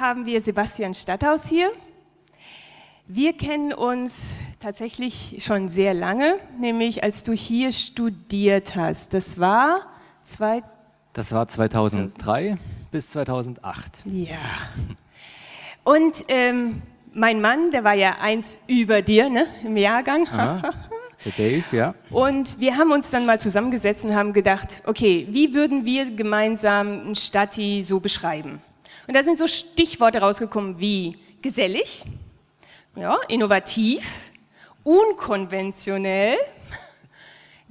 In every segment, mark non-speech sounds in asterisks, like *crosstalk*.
Haben wir Sebastian Stadthaus hier. Wir kennen uns tatsächlich schon sehr lange, nämlich als du hier studiert hast. Das war zwei, Das war 2003 bis 2008. ja. Und ähm, mein Mann, der war ja eins über dir, ne, im Jahrgang. Der Dave, ja. Und wir haben uns dann mal zusammengesetzt und haben gedacht, okay, wie würden wir gemeinsam ein Stadti so beschreiben? Und da sind so Stichworte rausgekommen wie gesellig, ja, innovativ, unkonventionell.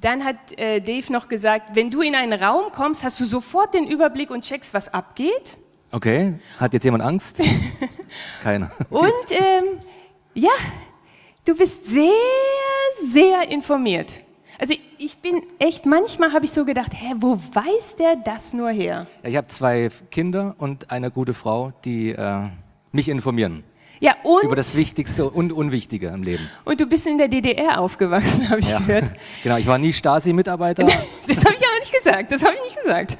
Dann hat äh, Dave noch gesagt, wenn du in einen Raum kommst, hast du sofort den Überblick und checkst, was abgeht. Okay, hat jetzt jemand Angst? *laughs* Keiner. Und ähm, ja, du bist sehr, sehr informiert. Also ich bin echt, manchmal habe ich so gedacht, hä, wo weiß der das nur her? Ja, ich habe zwei Kinder und eine gute Frau, die äh, mich informieren Ja, und, über das Wichtigste und Unwichtige im Leben. und du bist in der DDR aufgewachsen, *laughs* habe ich Ja. gehört. *laughs* Genau, ich war nie Stasi-Mitarbeiter. *laughs* Das habe ich ja nicht gesagt, das habe ich nicht gesagt.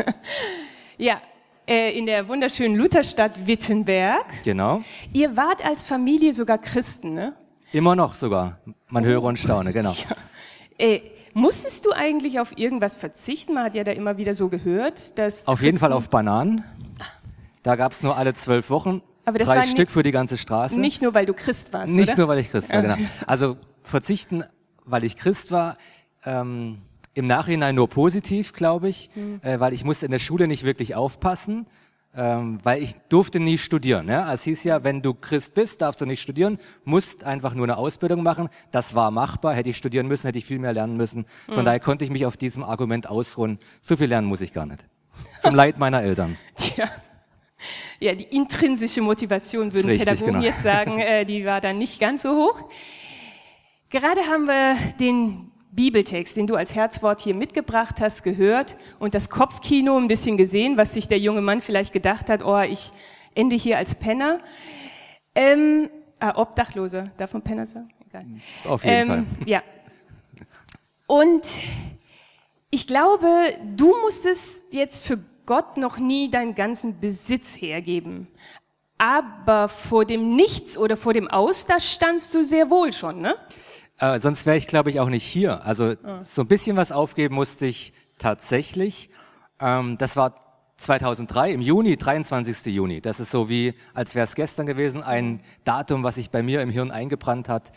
Ja, äh, in der wunderschönen Lutherstadt Wittenberg. genau. Ihr wart als Familie sogar Christen, ne? Immer noch sogar. Man höre und staune, genau. Äh, musstest du eigentlich auf irgendwas verzichten? Man hat ja da immer wieder so gehört, dass Auf jeden Fall Christen auf Bananen. Da gab es nur alle zwölf Wochen Aber das drei Stück für die ganze Straße. nicht nur, weil du Christ warst, Nicht oder? nur, weil ich Christ war, genau. Also verzichten, weil ich Christ war, ähm, im Nachhinein nur positiv, glaube ich, Hm. äh, weil ich musste in der Schule nicht wirklich aufpassen, ähm, weil ich durfte nie studieren. Ja? Es hieß ja, wenn du Christ bist, darfst du nicht studieren, musst einfach nur eine Ausbildung machen. Das war machbar. Hätte ich studieren müssen, hätte ich viel mehr lernen müssen. Von daher konnte ich mich auf diesem Argument ausruhen. So viel lernen muss ich gar nicht. Zum Leid meiner Eltern. *laughs* Tja. Ja, die intrinsische Motivation würden Richtig, Pädagogen genau. jetzt sagen, äh, die war dann nicht ganz so hoch. Gerade haben wir den Bibeltext, den du als Herzwort hier mitgebracht hast, gehört und das Kopfkino ein bisschen gesehen, was sich der junge Mann vielleicht gedacht hat, oh, ich ende hier als Penner. Ähm, ah, Obdachloser, darf man Penner sagen? Egal. Auf jeden Fall. Ja. Und ich glaube, du musstest jetzt für Gott noch nie deinen ganzen Besitz hergeben. Aber vor dem Nichts oder vor dem Aus, da standst du sehr wohl schon, ne? Äh, sonst wäre ich, glaube ich, auch nicht hier. Also so ein bisschen was aufgeben musste ich tatsächlich. Ähm, das war 2003, im Juni, 23. Juni. Das ist so wie, als wäre es gestern gewesen, ein Datum, was sich bei mir im Hirn eingebrannt hat.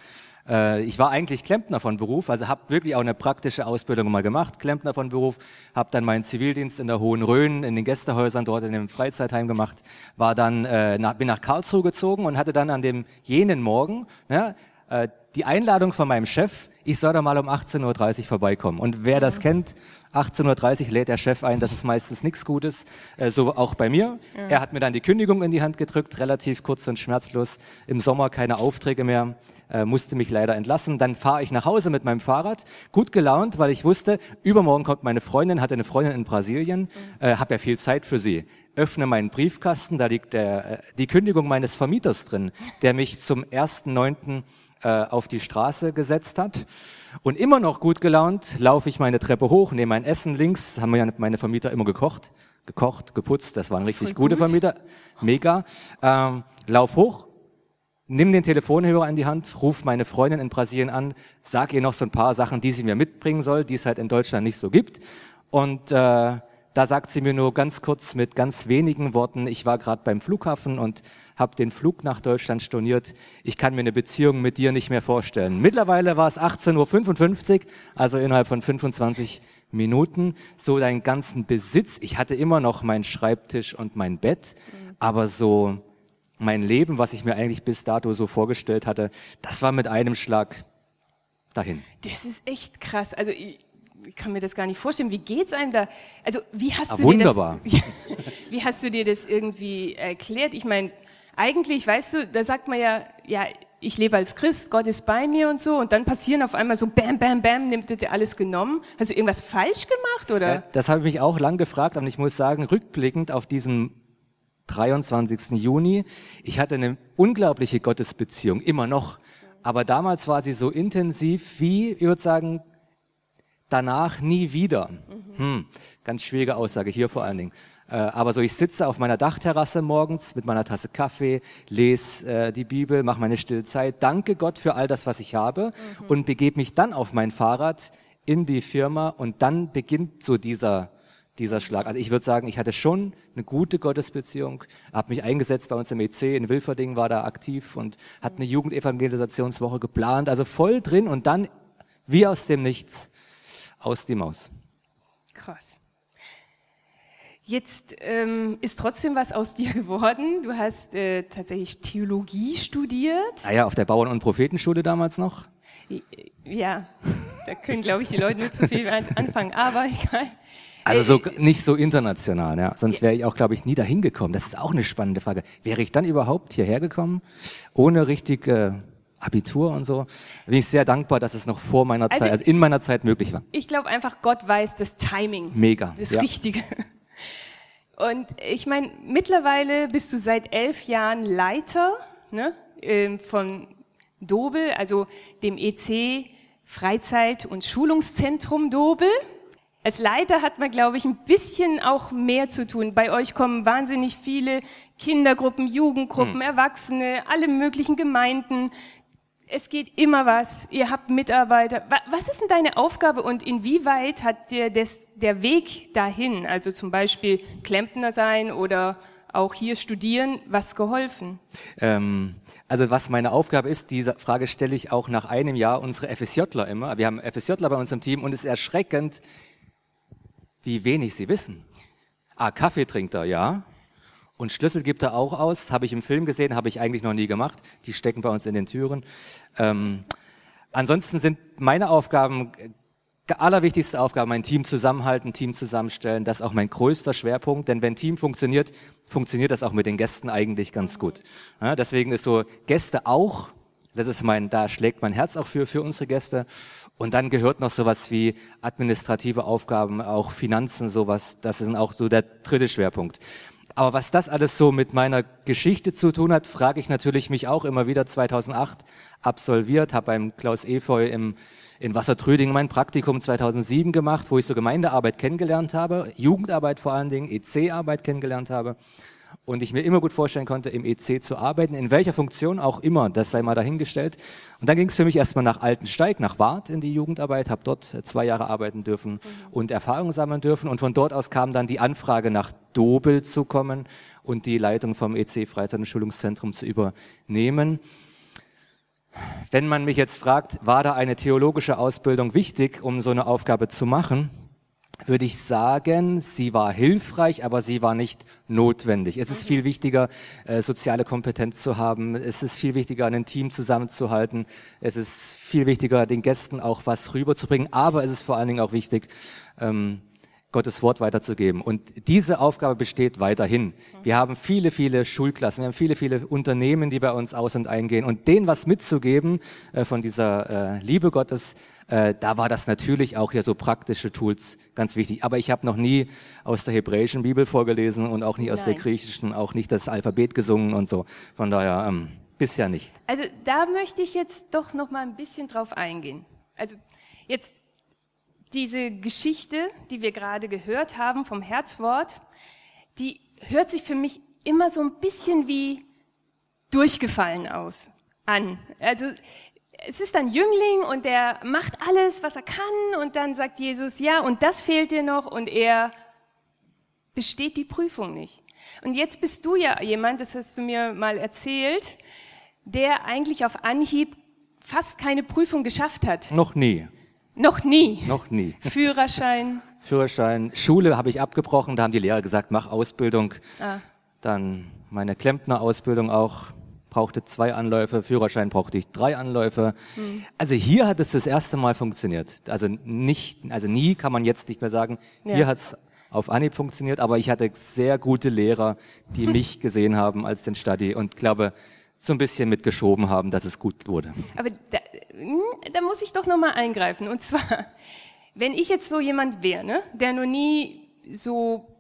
Äh, ich war eigentlich Klempner von Beruf, also habe wirklich auch eine praktische Ausbildung mal gemacht, Klempner von Beruf, habe dann meinen Zivildienst in der Hohen Rhön, in den Gästehäusern dort in dem Freizeitheim gemacht, war dann, äh, nach, bin nach Karlsruhe gezogen und hatte dann an dem jenen Morgen, ja, äh, die Einladung von meinem Chef, ich soll da mal um 18.30 Uhr vorbeikommen. Und wer das kennt, 18.30 Uhr lädt der Chef ein, das ist meistens nichts Gutes, äh, so auch bei mir. Er hat mir dann die Kündigung in die Hand gedrückt, relativ kurz und schmerzlos. Im Sommer keine Aufträge mehr, äh, musste mich leider entlassen. Dann fahre ich nach Hause mit meinem Fahrrad, gut gelaunt, weil ich wusste, übermorgen kommt meine Freundin, hatte eine Freundin in Brasilien, äh, habe ja viel Zeit für sie. Öffne meinen Briefkasten, da liegt der, äh, die Kündigung meines Vermieters drin, der mich zum 1.9 äh, auf die Straße gesetzt hat. Und immer noch gut gelaunt laufe ich meine Treppe hoch, nehme mein Essen links, haben ja meine Vermieter immer gekocht, gekocht, geputzt, das waren richtig Voll gute gut. Vermieter, mega. Ähm, lauf hoch, nimm den Telefonhörer in die Hand, ruf meine Freundin in Brasilien an, sag ihr noch so ein paar Sachen, die sie mir mitbringen soll, die es halt in Deutschland nicht so gibt. Und äh, da sagt sie mir nur ganz kurz mit ganz wenigen Worten, ich war gerade beim Flughafen und habe den Flug nach Deutschland storniert. Ich kann mir eine Beziehung mit dir nicht mehr vorstellen. Mittlerweile war es 18.55 Uhr, also innerhalb von 25 Minuten, so deinen ganzen Besitz. Ich hatte immer noch meinen Schreibtisch und mein Bett, aber so mein Leben, was ich mir eigentlich bis dato so vorgestellt hatte, das war mit einem Schlag dahin. Das ist echt krass. Also ich, ich kann mir das gar nicht vorstellen. Wie geht's einem da? Also wie hast Ah, du wunderbar. dir das? *laughs* wie hast du dir das irgendwie erklärt? Ich meine, eigentlich, weißt du, da sagt man ja, ja, ich lebe als Christ, Gott ist bei mir und so, und dann passieren auf einmal so Bam, Bam, Bam, nimmt dir alles genommen. Hast du irgendwas falsch gemacht oder? Ja, das habe ich mich auch lang gefragt, und ich muss sagen, rückblickend auf diesen 23. Juni, ich hatte eine unglaubliche Gottesbeziehung, immer noch. Aber damals war sie so intensiv wie, ich würde sagen, danach nie wieder. Hm, ganz schwierige Aussage hier vor allen Dingen. Äh, aber so, ich sitze auf meiner Dachterrasse morgens mit meiner Tasse Kaffee, lese äh, die Bibel, mache meine stille Zeit, danke Gott für all das, was ich habe mhm. und begebe mich dann auf mein Fahrrad in die Firma und dann beginnt so dieser dieser Schlag. Also ich würde sagen, ich hatte schon eine gute Gottesbeziehung, habe mich eingesetzt bei uns im EC in Wilferding, war da aktiv und hat eine Jugendevangelisationswoche geplant, also voll drin und dann wie aus dem Nichts aus die Maus. Krass. Jetzt ähm, ist trotzdem was aus dir *laughs* geworden. Du hast äh, tatsächlich Theologie studiert. Ah ja, auf der Bauern- und Prophetenschule damals noch. Ja, da können, glaube ich, die Leute nicht zu viel anfangen, aber egal. Also so äh, nicht so international, ja. Sonst wäre ich auch, glaube ich, nie dahin gekommen. Das ist auch eine spannende Frage. Wäre ich dann überhaupt hierher gekommen, ohne richtig äh, Abitur und so? Bin ich sehr dankbar, dass es noch vor meiner also Zeit, also in meiner Zeit möglich war. Ich glaube einfach, Gott weiß das Timing. Mega. Das ja. Richtige. *laughs* Und ich meine, mittlerweile bist du seit elf Jahren Leiter ne, ähm, von Dobel, also dem EC Freizeit- und Schulungszentrum Dobel. Als Leiter hat man, glaube ich, ein bisschen auch mehr zu tun. Bei euch kommen wahnsinnig viele Kindergruppen, Jugendgruppen, hm. Erwachsene, alle möglichen Gemeinden. Es geht immer was. Ihr habt Mitarbeiter. Was ist denn deine Aufgabe und inwieweit hat dir das, der Weg dahin, also zum Beispiel Klempner sein oder auch hier studieren, was geholfen? Ähm, also was meine Aufgabe ist, diese Frage stelle ich auch nach einem Jahr unsere FSJler immer. Wir haben FSJler bei uns im Team und es ist erschreckend, wie wenig sie wissen. Ah, Kaffee trinkt er, ja. Und Schlüssel gibt er auch aus, habe ich im Film gesehen, habe ich eigentlich noch nie gemacht. Die stecken bei uns in den Türen. Ähm, ansonsten sind meine Aufgaben, äh, allerwichtigste Aufgabe, mein Team zusammenhalten, Team zusammenstellen. Das ist auch mein größter Schwerpunkt, denn wenn Team funktioniert, funktioniert das auch mit den Gästen eigentlich ganz gut. Ja, deswegen ist so Gäste auch das ist mein, da schlägt mein Herz auch für, für unsere Gäste. Und dann gehört noch sowas wie administrative Aufgaben, auch Finanzen, sowas. Das ist auch so der dritte Schwerpunkt. Aber was das alles so mit meiner Geschichte zu tun hat, frage ich natürlich mich auch immer wieder. 2008 absolviert, habe beim Klaus Efeu im, in Wassertröding mein Praktikum 2007 gemacht, wo ich so Gemeindearbeit kennengelernt habe, Jugendarbeit vor allen Dingen, EC-Arbeit kennengelernt habe und ich mir immer gut vorstellen konnte, im EC zu arbeiten, in welcher Funktion auch immer, das sei mal dahingestellt. Und dann ging es für mich erstmal nach Altensteig, nach Wart in die Jugendarbeit, habe dort zwei Jahre arbeiten dürfen mhm. und Erfahrung sammeln dürfen. Und von dort aus kam dann die Anfrage, nach Dobel zu kommen und die Leitung vom EC Freizeit- und Schulungszentrum zu übernehmen. Wenn man mich jetzt fragt, war da eine theologische Ausbildung wichtig, um so eine Aufgabe zu machen? würde ich sagen, sie war hilfreich, aber sie war nicht notwendig. Es ist viel wichtiger, äh, soziale Kompetenz zu haben. Es ist viel wichtiger, ein Team zusammenzuhalten. Es ist viel wichtiger, den Gästen auch was rüberzubringen. Aber es ist vor allen Dingen auch wichtig, ähm, Gottes Wort weiterzugeben. Und diese Aufgabe besteht weiterhin. Wir haben viele, viele Schulklassen, wir haben viele, viele Unternehmen, die bei uns aus und eingehen. Und denen was mitzugeben äh, von dieser äh, Liebe Gottes, äh, da war das natürlich auch hier so praktische Tools ganz wichtig. Aber ich habe noch nie aus der hebräischen Bibel vorgelesen und auch nie aus Nein. der griechischen, auch nicht das Alphabet gesungen und so. Von daher ähm, bisher nicht. Also da möchte ich jetzt doch noch mal ein bisschen drauf eingehen. Also jetzt diese Geschichte, die wir gerade gehört haben vom Herzwort, die hört sich für mich immer so ein bisschen wie durchgefallen aus an. Also es ist ein Jüngling und der macht alles, was er kann und dann sagt Jesus, ja, und das fehlt dir noch und er besteht die Prüfung nicht. Und jetzt bist du ja jemand, das hast du mir mal erzählt, der eigentlich auf Anhieb fast keine Prüfung geschafft hat. Noch nie. Noch nie. Noch nie. Führerschein. Führerschein. Schule habe ich abgebrochen, da haben die Lehrer gesagt, mach Ausbildung. Ah. Dann meine Klempner-Ausbildung auch, brauchte zwei Anläufe, Führerschein brauchte ich drei Anläufe. Hm. Also hier hat es das erste Mal funktioniert. Also nicht, also nie kann man jetzt nicht mehr sagen, ja. hier hat es auf Anhieb funktioniert, aber ich hatte sehr gute Lehrer, die *laughs* mich gesehen haben als den Study und glaube, so ein bisschen mitgeschoben haben, dass es gut wurde. Aber da, hm, da muss ich doch noch mal eingreifen. Und zwar, wenn ich jetzt so jemand wäre, ne, der noch nie so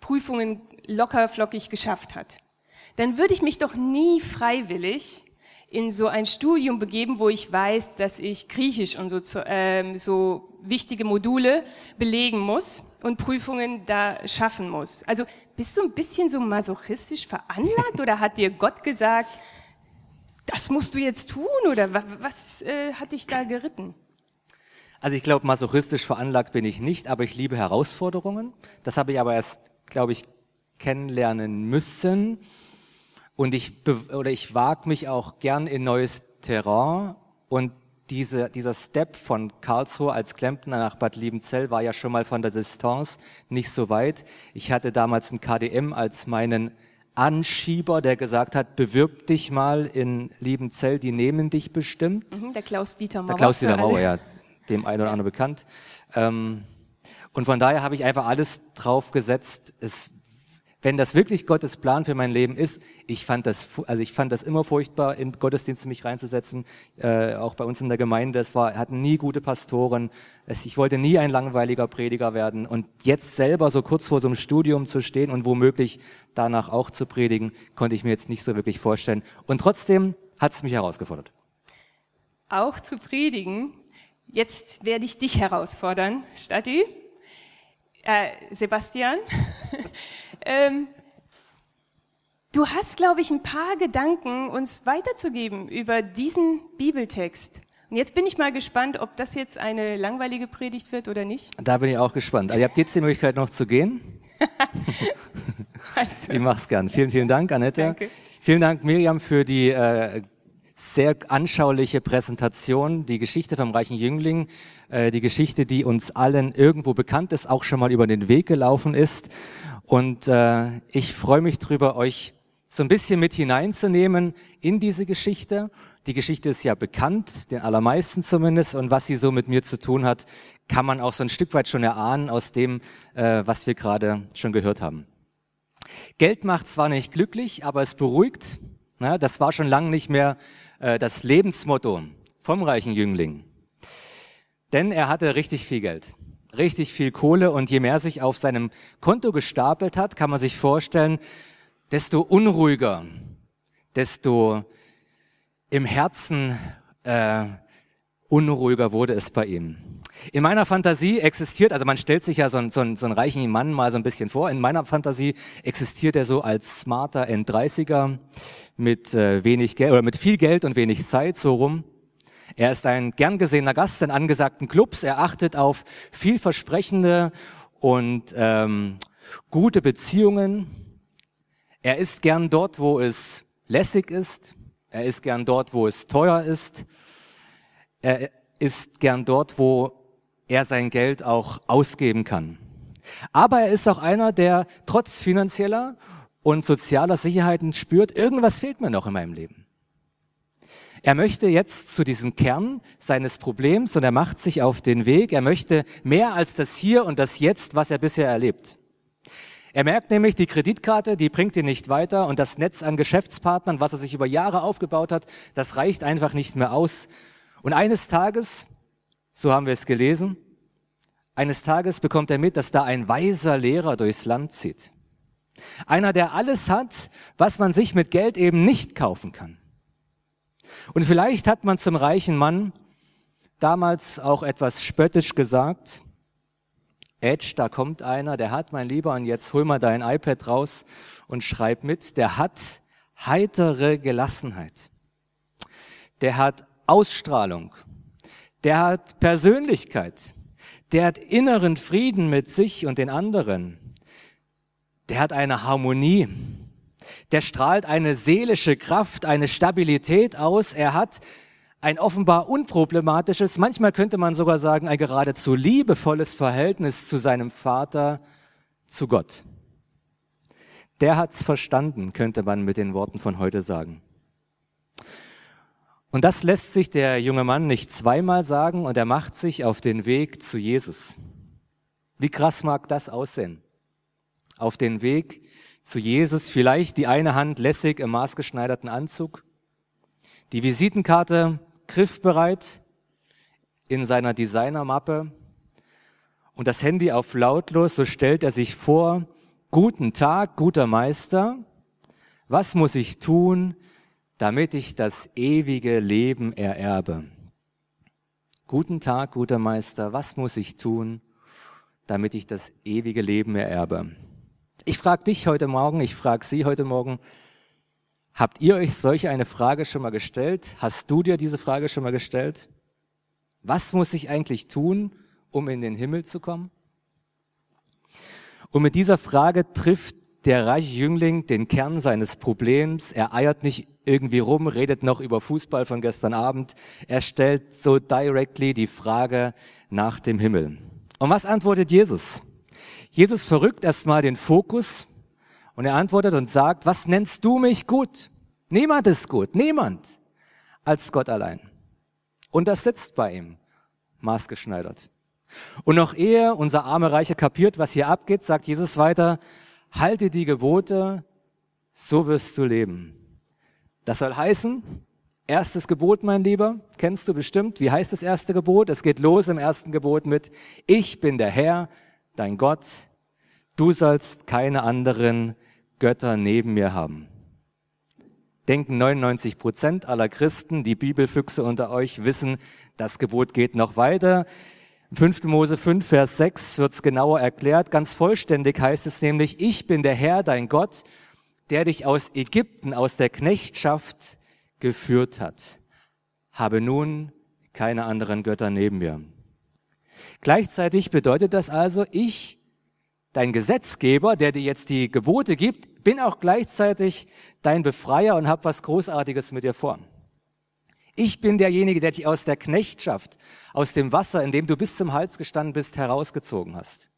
Prüfungen locker flockig geschafft hat, dann würde ich mich doch nie freiwillig in so ein Studium begeben, wo ich weiß, dass ich Griechisch und so, ähm, so wichtige Module belegen muss und Prüfungen da schaffen muss. Also bist du ein bisschen so masochistisch veranlagt oder hat dir Gott gesagt, das musst du jetzt tun oder was, was äh, hat dich da geritten? Also ich glaube, masochistisch veranlagt bin ich nicht, aber ich liebe Herausforderungen. Das habe ich aber erst, glaube ich, kennenlernen müssen. Und ich, oder ich wage mich auch gern in neues Terrain. Und diese, dieser Step von Karlsruhe als Klempner nach Bad Liebenzell war ja schon mal von der Distanz nicht so weit. Ich hatte damals ein KDM als meinen Anschieber, der gesagt hat, bewirb dich mal in Liebenzell, die nehmen dich bestimmt. Mhm, der Klaus-Dieter Mauer. Der Klaus-Dieter Mauer, *laughs* ja, dem einen oder anderen bekannt. Ähm, und von daher habe ich einfach alles drauf gesetzt. Es wenn das wirklich Gottes Plan für mein Leben ist, ich fand das, also ich fand das immer furchtbar, in Gottesdienste mich reinzusetzen, äh, auch bei uns in der Gemeinde. Es war, hatten nie gute Pastoren. Es, ich wollte nie ein langweiliger Prediger werden. Und jetzt selber so kurz vor so einem Studium zu stehen und womöglich danach auch zu predigen, konnte ich mir jetzt nicht so wirklich vorstellen. Und trotzdem hat es mich herausgefordert. Auch zu predigen. Jetzt werde ich dich herausfordern, Stati. Äh, Sebastian. *laughs* Ähm, du hast, glaube ich, ein paar Gedanken uns weiterzugeben über diesen Bibeltext. Und jetzt bin ich mal gespannt, ob das jetzt eine langweilige Predigt wird oder nicht. Da bin ich auch gespannt. Also ihr habt jetzt die Möglichkeit noch zu gehen. *laughs* also. Ich mach's gern. Vielen, vielen Dank, Annette. Danke. Vielen Dank, Miriam, für die äh, sehr anschauliche Präsentation, die Geschichte vom reichen Jüngling, äh, die Geschichte, die uns allen irgendwo bekannt ist, auch schon mal über den Weg gelaufen ist. Und äh, ich freue mich drüber, euch so ein bisschen mit hineinzunehmen in diese Geschichte. Die Geschichte ist ja bekannt, den allermeisten zumindest. Und was sie so mit mir zu tun hat, kann man auch so ein Stück weit schon erahnen aus dem, äh, was wir gerade schon gehört haben. Geld macht zwar nicht glücklich, aber es beruhigt. Ja, das war schon lange nicht mehr äh, das Lebensmotto vom reichen Jüngling. Denn er hatte richtig viel Geld richtig viel Kohle und je mehr sich auf seinem Konto gestapelt hat, kann man sich vorstellen, desto unruhiger, desto im Herzen äh, unruhiger wurde es bei ihm. In meiner Fantasie existiert, also man stellt sich ja so einen, so, einen, so einen reichen Mann mal so ein bisschen vor, in meiner Fantasie existiert er so als smarter N30er mit äh, wenig Geld oder mit viel Geld und wenig Zeit so rum. Er ist ein gern gesehener Gast in angesagten Clubs. Er achtet auf vielversprechende und ähm, gute Beziehungen. Er ist gern dort, wo es lässig ist. Er ist gern dort, wo es teuer ist. Er ist gern dort, wo er sein Geld auch ausgeben kann. Aber er ist auch einer, der trotz finanzieller und sozialer Sicherheiten spürt, irgendwas fehlt mir noch in meinem Leben. Er möchte jetzt zu diesem Kern seines Problems und er macht sich auf den Weg. Er möchte mehr als das Hier und das Jetzt, was er bisher erlebt. Er merkt nämlich, die Kreditkarte, die bringt ihn nicht weiter und das Netz an Geschäftspartnern, was er sich über Jahre aufgebaut hat, das reicht einfach nicht mehr aus. Und eines Tages, so haben wir es gelesen, eines Tages bekommt er mit, dass da ein weiser Lehrer durchs Land zieht. Einer, der alles hat, was man sich mit Geld eben nicht kaufen kann. Und vielleicht hat man zum reichen Mann damals auch etwas spöttisch gesagt, Edge, da kommt einer, der hat, mein Lieber, und jetzt hol mal dein iPad raus und schreib mit, der hat heitere Gelassenheit. Der hat Ausstrahlung. Der hat Persönlichkeit. Der hat inneren Frieden mit sich und den anderen. Der hat eine Harmonie der strahlt eine seelische Kraft, eine Stabilität aus. Er hat ein offenbar unproblematisches, manchmal könnte man sogar sagen, ein geradezu liebevolles Verhältnis zu seinem Vater, zu Gott. Der hat's verstanden, könnte man mit den Worten von heute sagen. Und das lässt sich der junge Mann nicht zweimal sagen und er macht sich auf den Weg zu Jesus. Wie krass mag das aussehen? auf den Weg zu Jesus, vielleicht die eine Hand lässig im maßgeschneiderten Anzug, die Visitenkarte griffbereit in seiner Designermappe und das Handy auf lautlos, so stellt er sich vor, guten Tag, guter Meister, was muss ich tun, damit ich das ewige Leben ererbe? Guten Tag, guter Meister, was muss ich tun, damit ich das ewige Leben ererbe? Ich frage dich heute Morgen, ich frage Sie heute Morgen, habt ihr euch solche eine Frage schon mal gestellt? Hast du dir diese Frage schon mal gestellt? Was muss ich eigentlich tun, um in den Himmel zu kommen? Und mit dieser Frage trifft der reiche Jüngling den Kern seines Problems. Er eiert nicht irgendwie rum, redet noch über Fußball von gestern Abend. Er stellt so directly die Frage nach dem Himmel. Und was antwortet Jesus? Jesus verrückt erstmal den Fokus und er antwortet und sagt, was nennst du mich gut? Niemand ist gut, niemand als Gott allein. Und das sitzt bei ihm, maßgeschneidert. Und noch ehe unser armer Reicher kapiert, was hier abgeht, sagt Jesus weiter, halte die Gebote, so wirst du leben. Das soll heißen, erstes Gebot, mein Lieber, kennst du bestimmt. Wie heißt das erste Gebot? Es geht los im ersten Gebot mit, ich bin der Herr, dein Gott, du sollst keine anderen Götter neben mir haben. Denken 99 Prozent aller Christen, die Bibelfüchse unter euch wissen, das Gebot geht noch weiter. 5. Mose 5, Vers 6 wird es genauer erklärt. Ganz vollständig heißt es nämlich, ich bin der Herr, dein Gott, der dich aus Ägypten, aus der Knechtschaft geführt hat. Habe nun keine anderen Götter neben mir. Gleichzeitig bedeutet das also, ich, dein Gesetzgeber, der dir jetzt die Gebote gibt, bin auch gleichzeitig dein Befreier und habe was Großartiges mit dir vor. Ich bin derjenige, der dich aus der Knechtschaft, aus dem Wasser, in dem du bis zum Hals gestanden bist, herausgezogen hast.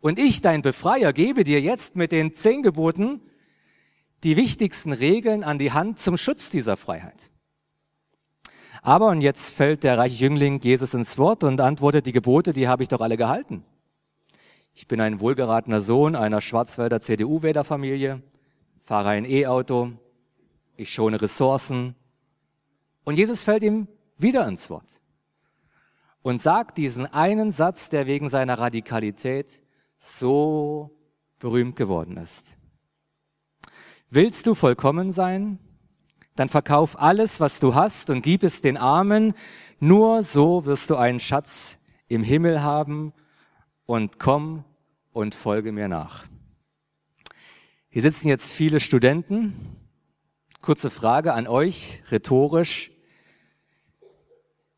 Und ich, dein Befreier, gebe dir jetzt mit den zehn Geboten die wichtigsten Regeln an die Hand zum Schutz dieser Freiheit. Aber, und jetzt fällt der reiche Jüngling Jesus ins Wort und antwortet, die Gebote, die habe ich doch alle gehalten. Ich bin ein wohlgeratener Sohn einer Schwarzwälder CDU-Wählerfamilie, fahre ein E-Auto, ich schone Ressourcen, und Jesus fällt ihm wieder ins Wort und sagt diesen einen Satz, der wegen seiner Radikalität so berühmt geworden ist. Willst du vollkommen sein? Dann verkauf alles, was du hast und gib es den Armen. Nur so wirst du einen Schatz im Himmel haben und komm und folge mir nach. Hier sitzen jetzt viele Studenten Kurze Frage an euch, rhetorisch.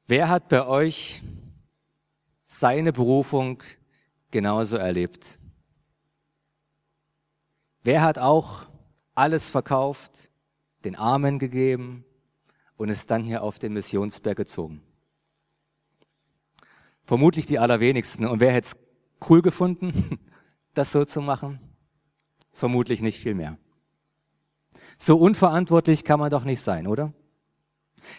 Wer hat bei euch seine Berufung genauso erlebt? Wer hat auch alles verkauft, den Armen gegeben und ist dann hier auf den Missionsberg gezogen? Vermutlich die allerwenigsten. Und wer hätte es cool gefunden, *laughs* das so zu machen? Vermutlich nicht viel mehr. So unverantwortlich kann man doch nicht sein, oder?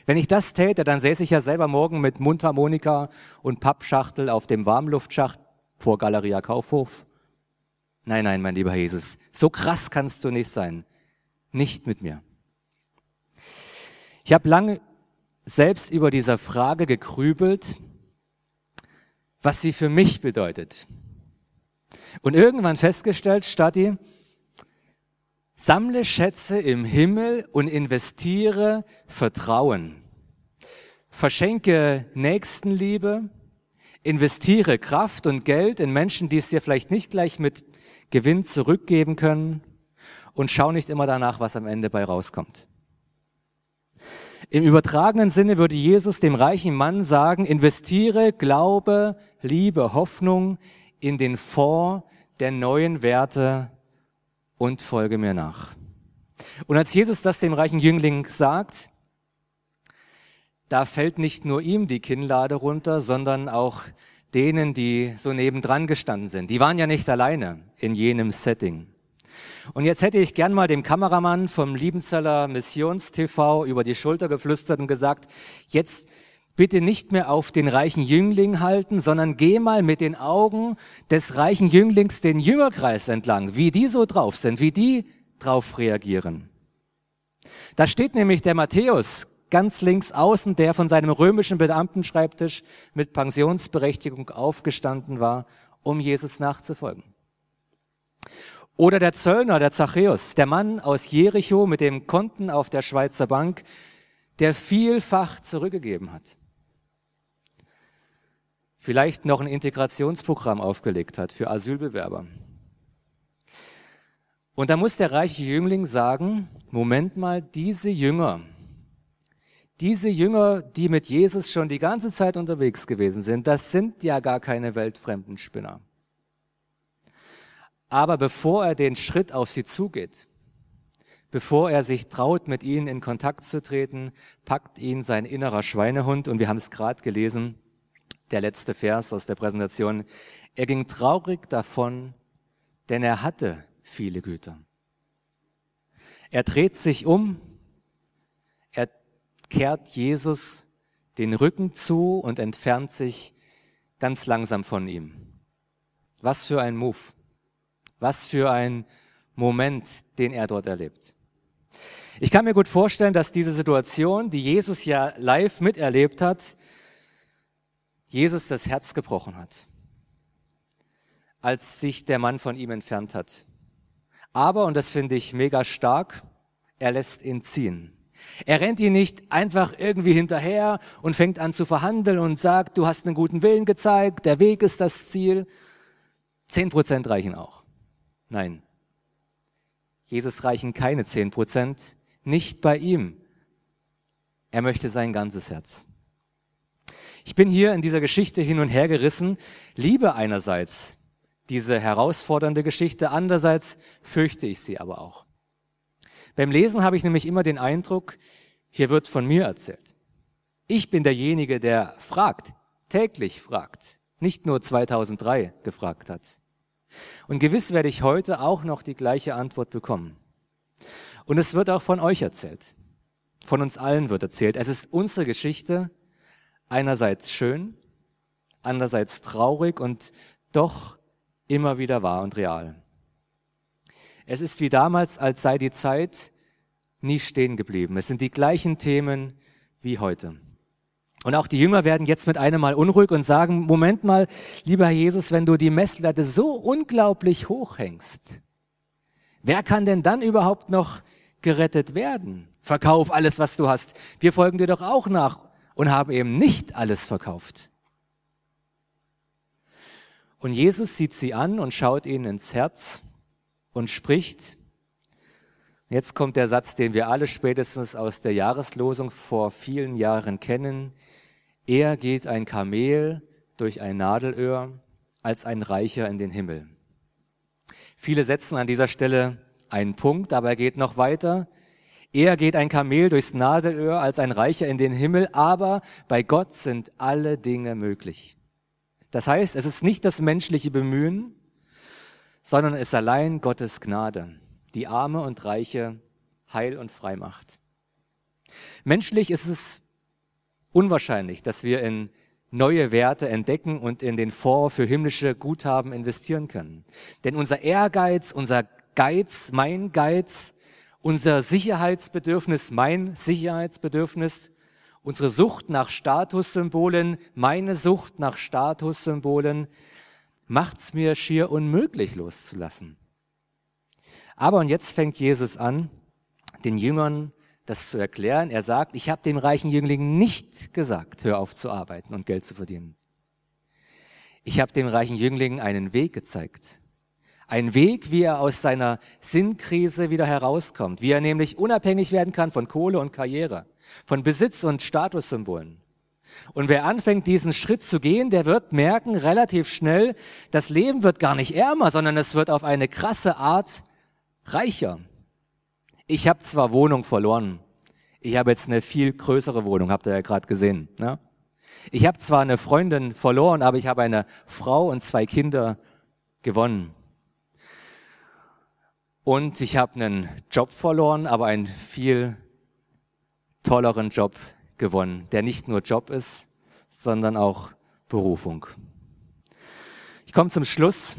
Wenn ich das täte, dann säße ich ja selber morgen mit Mundharmonika und Pappschachtel auf dem Warmluftschacht vor Galeria Kaufhof. Nein, nein, mein lieber Jesus, so krass kannst du nicht sein. Nicht mit mir. Ich habe lange selbst über dieser Frage gegrübelt, was sie für mich bedeutet. Und irgendwann festgestellt, Stati, Sammle Schätze im Himmel und investiere Vertrauen. Verschenke Nächstenliebe, investiere Kraft und Geld in Menschen, die es dir vielleicht nicht gleich mit Gewinn zurückgeben können und schau nicht immer danach, was am Ende bei rauskommt. Im übertragenen Sinne würde Jesus dem reichen Mann sagen, investiere Glaube, Liebe, Hoffnung in den Fonds der neuen Werte und folge mir nach. Und als Jesus das dem reichen Jüngling sagt, da fällt nicht nur ihm die Kinnlade runter, sondern auch denen, die so nebendran gestanden sind. Die waren ja nicht alleine in jenem Setting. Und jetzt hätte ich gern mal dem Kameramann vom Liebenzeller Missions TV über die Schulter geflüstert und gesagt, jetzt bitte nicht mehr auf den reichen Jüngling halten, sondern geh mal mit den Augen des reichen Jünglings den Jüngerkreis entlang, wie die so drauf sind, wie die drauf reagieren. Da steht nämlich der Matthäus ganz links außen, der von seinem römischen Beamtenschreibtisch mit Pensionsberechtigung aufgestanden war, um Jesus nachzufolgen. Oder der Zöllner, der Zachäus, der Mann aus Jericho mit dem Konten auf der Schweizer Bank, der vielfach zurückgegeben hat. Vielleicht noch ein Integrationsprogramm aufgelegt hat für Asylbewerber. Und da muss der reiche Jüngling sagen, Moment mal, diese Jünger, diese Jünger, die mit Jesus schon die ganze Zeit unterwegs gewesen sind, das sind ja gar keine weltfremden Spinner. Aber bevor er den Schritt auf sie zugeht, bevor er sich traut, mit ihnen in Kontakt zu treten, packt ihn sein innerer Schweinehund und wir haben es gerade gelesen, der letzte Vers aus der Präsentation. Er ging traurig davon, denn er hatte viele Güter. Er dreht sich um, er kehrt Jesus den Rücken zu und entfernt sich ganz langsam von ihm. Was für ein Move. Was für ein Moment, den er dort erlebt. Ich kann mir gut vorstellen, dass diese Situation, die Jesus ja live miterlebt hat, Jesus das Herz gebrochen hat, als sich der Mann von ihm entfernt hat. Aber, und das finde ich mega stark, er lässt ihn ziehen. Er rennt ihn nicht einfach irgendwie hinterher und fängt an zu verhandeln und sagt, du hast einen guten Willen gezeigt, der Weg ist das Ziel. Zehn Prozent reichen auch. Nein. Jesus reichen keine zehn Prozent, nicht bei ihm. Er möchte sein ganzes Herz. Ich bin hier in dieser Geschichte hin und her gerissen, liebe einerseits diese herausfordernde Geschichte. Andererseits fürchte ich sie aber auch. Beim Lesen habe ich nämlich immer den Eindruck, hier wird von mir erzählt. Ich bin derjenige, der fragt, täglich fragt, nicht nur 2003 gefragt hat. Und gewiss werde ich heute auch noch die gleiche Antwort bekommen. Und es wird auch von euch erzählt. Von uns allen wird erzählt. Es ist unsere Geschichte, einerseits schön, andererseits traurig und doch immer wieder wahr und real. Es ist wie damals, als sei die Zeit nie stehen geblieben. Es sind die gleichen Themen wie heute. Und auch die Jünger werden jetzt mit einem Mal unruhig und sagen, Moment mal, lieber Jesus, wenn du die Messlatte so unglaublich hoch hängst, wer kann denn dann überhaupt noch gerettet werden? Verkauf alles, was du hast. Wir folgen dir doch auch nach und haben eben nicht alles verkauft. Und Jesus sieht sie an und schaut ihnen ins Herz und spricht. Jetzt kommt der Satz, den wir alle spätestens aus der Jahreslosung vor vielen Jahren kennen. Er geht ein Kamel durch ein Nadelöhr als ein Reicher in den Himmel. Viele setzen an dieser Stelle einen Punkt, aber er geht noch weiter. Er geht ein Kamel durchs Nadelöhr als ein Reicher in den Himmel, aber bei Gott sind alle Dinge möglich. Das heißt, es ist nicht das menschliche Bemühen, sondern es ist allein Gottes Gnade, die Arme und Reiche heil und frei macht. Menschlich ist es unwahrscheinlich, dass wir in neue Werte entdecken und in den Fonds für himmlische Guthaben investieren können. Denn unser Ehrgeiz, unser Geiz, mein Geiz, unser Sicherheitsbedürfnis, mein Sicherheitsbedürfnis Unsere Sucht nach Statussymbolen, meine Sucht nach Statussymbolen, macht's mir schier unmöglich loszulassen. Aber und jetzt fängt Jesus an, den Jüngern das zu erklären. Er sagt, ich habe dem reichen Jüngling nicht gesagt, hör auf zu arbeiten und Geld zu verdienen. Ich habe dem reichen Jüngling einen Weg gezeigt. Ein Weg, wie er aus seiner Sinnkrise wieder herauskommt, wie er nämlich unabhängig werden kann von Kohle und Karriere, von Besitz und Statussymbolen. Und wer anfängt, diesen Schritt zu gehen, der wird merken relativ schnell, das Leben wird gar nicht ärmer, sondern es wird auf eine krasse Art reicher. Ich habe zwar Wohnung verloren, ich habe jetzt eine viel größere Wohnung, habt ihr ja gerade gesehen. Ne? Ich habe zwar eine Freundin verloren, aber ich habe eine Frau und zwei Kinder gewonnen. Und ich habe einen Job verloren, aber einen viel tolleren Job gewonnen, der nicht nur Job ist, sondern auch Berufung. Ich komme zum Schluss.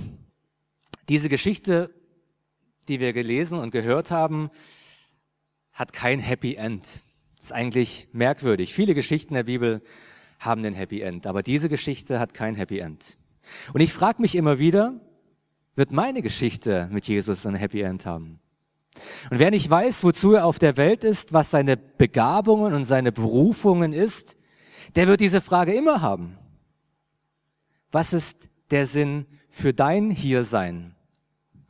Diese Geschichte, die wir gelesen und gehört haben, hat kein Happy End. Das ist eigentlich merkwürdig. Viele Geschichten der Bibel haben ein Happy End, aber diese Geschichte hat kein Happy End. Und ich frage mich immer wieder, wird meine Geschichte mit Jesus ein Happy End haben? Und wer nicht weiß, wozu er auf der Welt ist, was seine Begabungen und seine Berufungen ist, der wird diese Frage immer haben. Was ist der Sinn für dein Hiersein,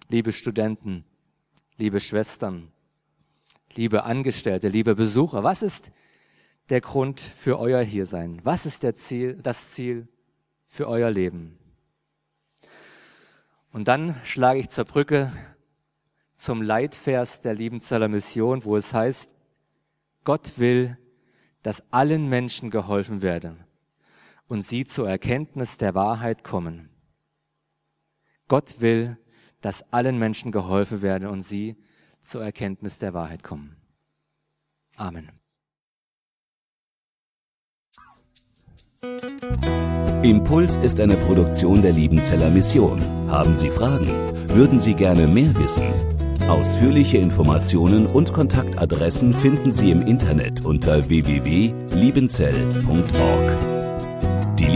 liebe Studenten, liebe Schwestern, liebe Angestellte, liebe Besucher? Was ist der Grund für euer Hiersein? Was ist der Ziel, das Ziel für euer Leben? Und dann schlage ich zur Brücke zum Leitvers der Liebenzeller Mission, wo es heißt, Gott will, dass allen Menschen geholfen werde und sie zur Erkenntnis der Wahrheit kommen. Gott will, dass allen Menschen geholfen werde und sie zur Erkenntnis der Wahrheit kommen. Amen. Impuls ist eine Produktion der Liebenzeller Mission. Haben Sie Fragen? Würden Sie gerne mehr wissen? Ausführliche Informationen und Kontaktadressen finden Sie im Internet unter www.liebenzell.org.